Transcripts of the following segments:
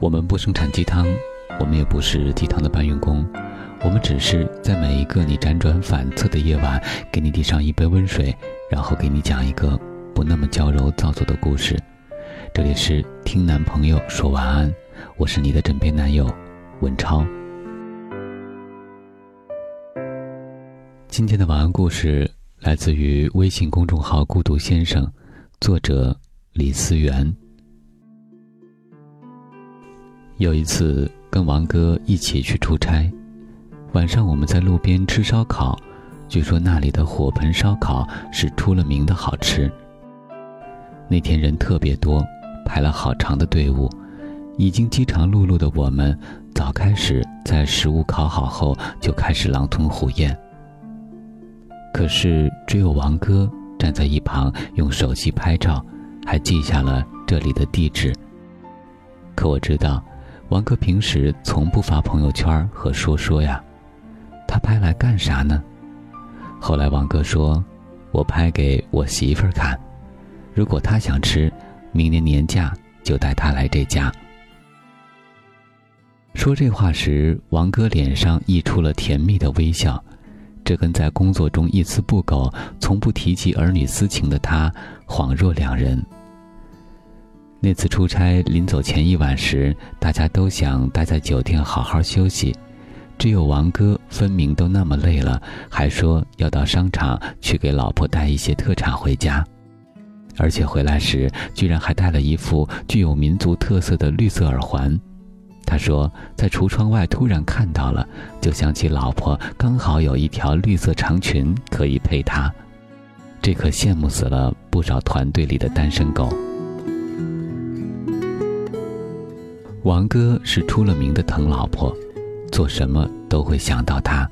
我们不生产鸡汤，我们也不是鸡汤的搬运工，我们只是在每一个你辗转反侧的夜晚，给你递上一杯温水，然后给你讲一个不那么娇柔造作的故事。这里是听男朋友说晚安，我是你的枕边男友文超。今天的晚安故事来自于微信公众号“孤独先生”，作者李思源。有一次跟王哥一起去出差，晚上我们在路边吃烧烤，据说那里的火盆烧烤是出了名的好吃。那天人特别多，排了好长的队伍，已经饥肠辘辘的我们，早开始在食物烤好后就开始狼吞虎咽。可是只有王哥站在一旁用手机拍照，还记下了这里的地址。可我知道。王哥平时从不发朋友圈和说说呀，他拍来干啥呢？后来王哥说：“我拍给我媳妇儿看，如果她想吃，明年年假就带她来这家。”说这话时，王哥脸上溢出了甜蜜的微笑，这跟在工作中一丝不苟、从不提及儿女私情的他恍若两人。那次出差临走前一晚时，大家都想待在酒店好好休息，只有王哥分明都那么累了，还说要到商场去给老婆带一些特产回家，而且回来时居然还带了一副具有民族特色的绿色耳环。他说在橱窗外突然看到了，就想起老婆刚好有一条绿色长裙可以配他，这可羡慕死了不少团队里的单身狗。王哥是出了名的疼老婆，做什么都会想到她，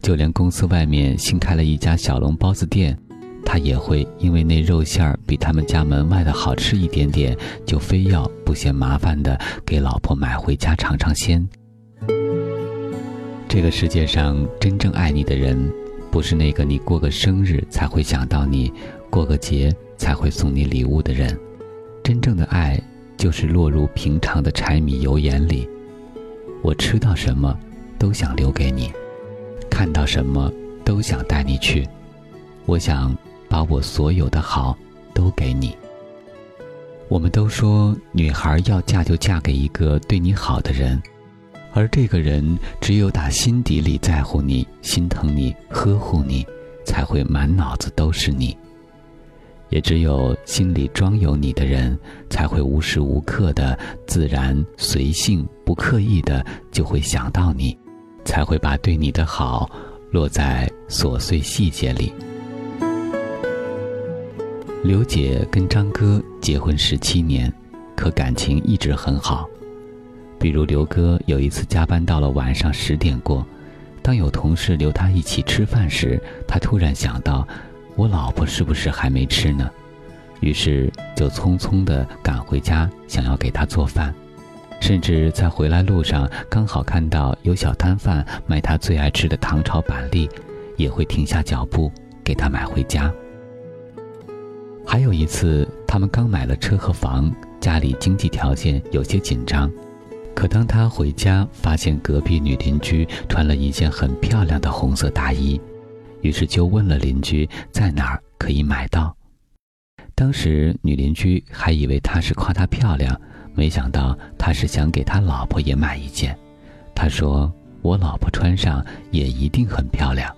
就连公司外面新开了一家小笼包子店，他也会因为那肉馅儿比他们家门外的好吃一点点，就非要不嫌麻烦的给老婆买回家尝尝鲜。这个世界上真正爱你的人，不是那个你过个生日才会想到你，过个节才会送你礼物的人，真正的爱。就是落入平常的柴米油盐里，我吃到什么，都想留给你；看到什么，都想带你去。我想把我所有的好都给你。我们都说，女孩要嫁就嫁给一个对你好的人，而这个人只有打心底里在乎你、心疼你、呵护你，才会满脑子都是你。也只有心里装有你的人，才会无时无刻的自然随性、不刻意的就会想到你，才会把对你的好落在琐碎细节里。刘姐跟张哥结婚十七年，可感情一直很好。比如刘哥有一次加班到了晚上十点过，当有同事留他一起吃饭时，他突然想到。我老婆是不是还没吃呢？于是就匆匆地赶回家，想要给她做饭，甚至在回来路上刚好看到有小摊贩卖她最爱吃的糖炒板栗，也会停下脚步给她买回家。还有一次，他们刚买了车和房，家里经济条件有些紧张，可当他回家发现隔壁女邻居穿了一件很漂亮的红色大衣。于是就问了邻居在哪儿可以买到。当时女邻居还以为他是夸她漂亮，没想到他是想给他老婆也买一件。他说：“我老婆穿上也一定很漂亮。”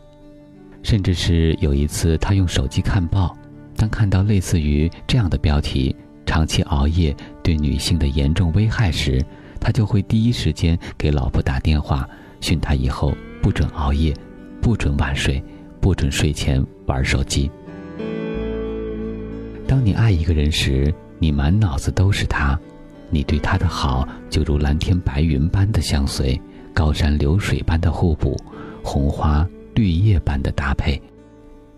甚至是有一次他用手机看报，当看到类似于这样的标题“长期熬夜对女性的严重危害”时，他就会第一时间给老婆打电话，训她以后不准熬夜，不准晚睡。不准睡前玩手机。当你爱一个人时，你满脑子都是他，你对他的好就如蓝天白云般的相随，高山流水般的互补，红花绿叶般的搭配。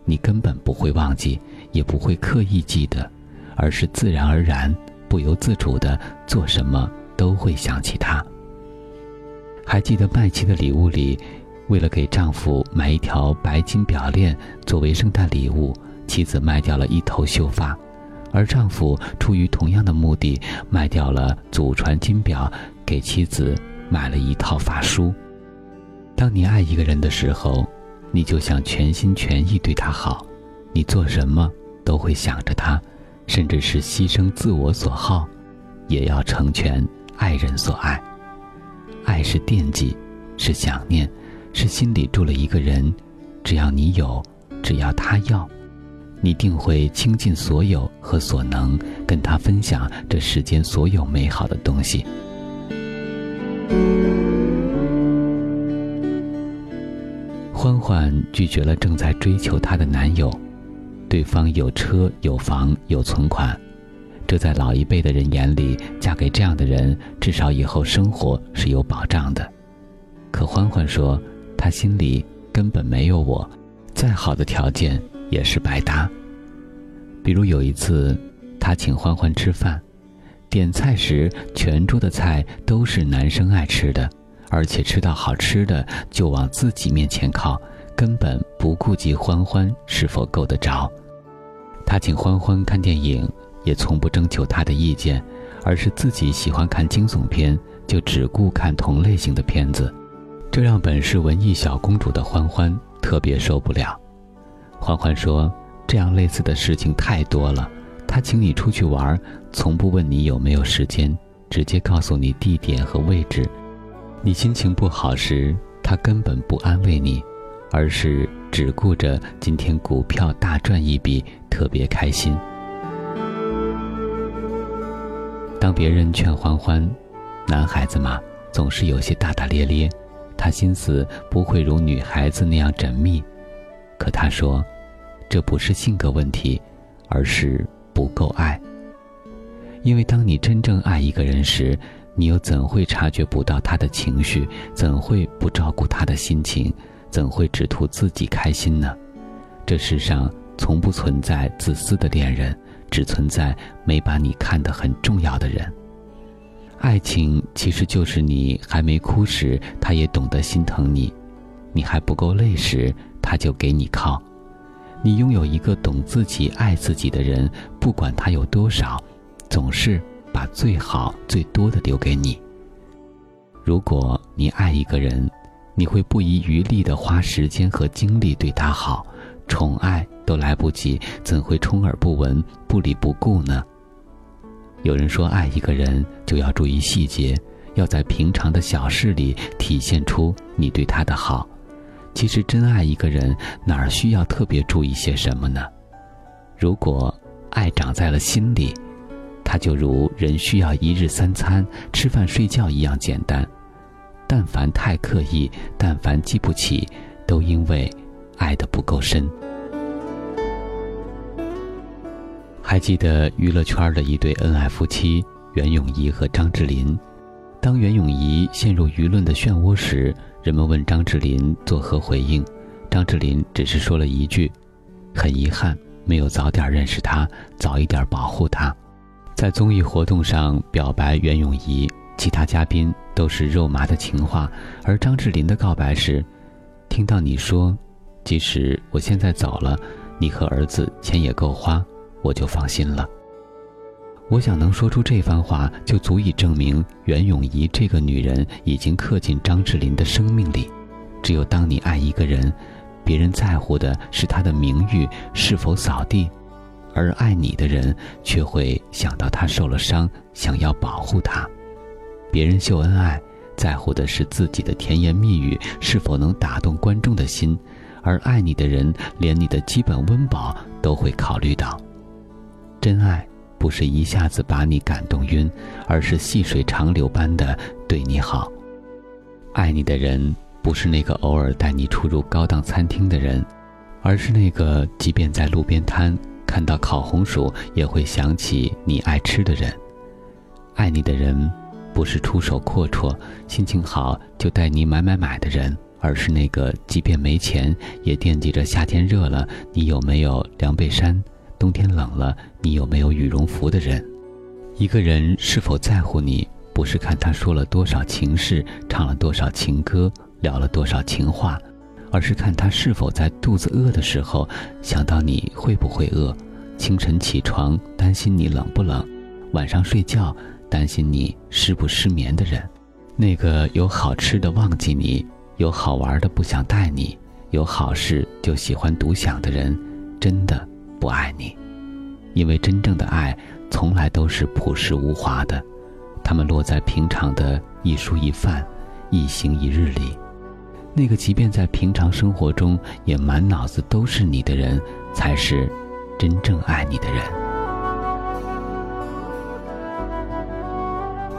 你根本不会忘记，也不会刻意记得，而是自然而然、不由自主的做什么都会想起他。还记得麦琪的礼物里。为了给丈夫买一条白金表链作为圣诞礼物，妻子卖掉了一头秀发，而丈夫出于同样的目的卖掉了祖传金表，给妻子买了一套法书。当你爱一个人的时候，你就想全心全意对他好，你做什么都会想着他，甚至是牺牲自我所好，也要成全爱人所爱。爱是惦记，是想念，是心里住了一个人，只要你有，只要他要。你定会倾尽所有和所能，跟他分享这世间所有美好的东西。欢欢拒绝了正在追求她的男友，对方有车有房有存款，这在老一辈的人眼里，嫁给这样的人，至少以后生活是有保障的。可欢欢说，他心里根本没有我，再好的条件。也是白搭。比如有一次，他请欢欢吃饭，点菜时全桌的菜都是男生爱吃的，而且吃到好吃的就往自己面前靠，根本不顾及欢欢是否够得着。他请欢欢看电影，也从不征求他的意见，而是自己喜欢看惊悚片，就只顾看同类型的片子，这让本是文艺小公主的欢欢特别受不了。欢欢说：“这样类似的事情太多了。他请你出去玩，从不问你有没有时间，直接告诉你地点和位置。你心情不好时，他根本不安慰你，而是只顾着今天股票大赚一笔，特别开心。当别人劝欢欢，男孩子嘛，总是有些大大咧咧，他心思不会如女孩子那样缜密。”可他说，这不是性格问题，而是不够爱。因为当你真正爱一个人时，你又怎会察觉不到他的情绪？怎会不照顾他的心情？怎会只图自己开心呢？这世上从不存在自私的恋人，只存在没把你看得很重要的人。爱情其实就是你还没哭时，他也懂得心疼你；你还不够累时。他就给你靠，你拥有一个懂自己、爱自己的人，不管他有多少，总是把最好、最多的留给你。如果你爱一个人，你会不遗余力的花时间和精力对他好，宠爱都来不及，怎会充耳不闻、不理不顾呢？有人说，爱一个人就要注意细节，要在平常的小事里体现出你对他的好。其实，真爱一个人，哪儿需要特别注意些什么呢？如果爱长在了心里，它就如人需要一日三餐、吃饭睡觉一样简单。但凡太刻意，但凡记不起，都因为爱的不够深。还记得娱乐圈的一对恩爱夫妻袁咏仪和张智霖，当袁咏仪陷入舆论的漩涡时。人们问张智霖作何回应，张智霖只是说了一句：“很遗憾，没有早点认识他，早一点保护他。”在综艺活动上表白袁咏仪，其他嘉宾都是肉麻的情话，而张智霖的告白是：“听到你说，即使我现在走了，你和儿子钱也够花，我就放心了。”我想能说出这番话，就足以证明袁咏仪这个女人已经刻进张智霖的生命里。只有当你爱一个人，别人在乎的是他的名誉是否扫地，而爱你的人却会想到他受了伤，想要保护他。别人秀恩爱，在乎的是自己的甜言蜜语是否能打动观众的心，而爱你的人连你的基本温饱都会考虑到。真爱。不是一下子把你感动晕，而是细水长流般的对你好。爱你的人不是那个偶尔带你出入高档餐厅的人，而是那个即便在路边摊看到烤红薯也会想起你爱吃的人。爱你的人不是出手阔绰、心情好就带你买买买的人，而是那个即便没钱也惦记着夏天热了你有没有凉被衫。冬天冷了，你有没有羽绒服的人？一个人是否在乎你，不是看他说了多少情事，唱了多少情歌，聊了多少情话，而是看他是否在肚子饿的时候想到你会不会饿，清晨起床担心你冷不冷，晚上睡觉担心你失不失眠的人。那个有好吃的忘记你，有好玩的不想带你，有好事就喜欢独享的人，真的不爱你。因为真正的爱，从来都是朴实无华的，他们落在平常的一蔬一饭、一行一日里。那个即便在平常生活中也满脑子都是你的人，才是真正爱你的人。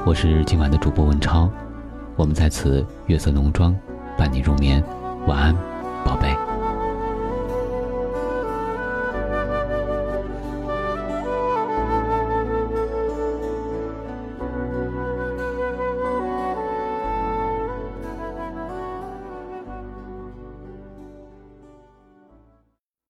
我是今晚的主播文超。我们在此月色浓妆，伴你入眠，晚安，宝贝。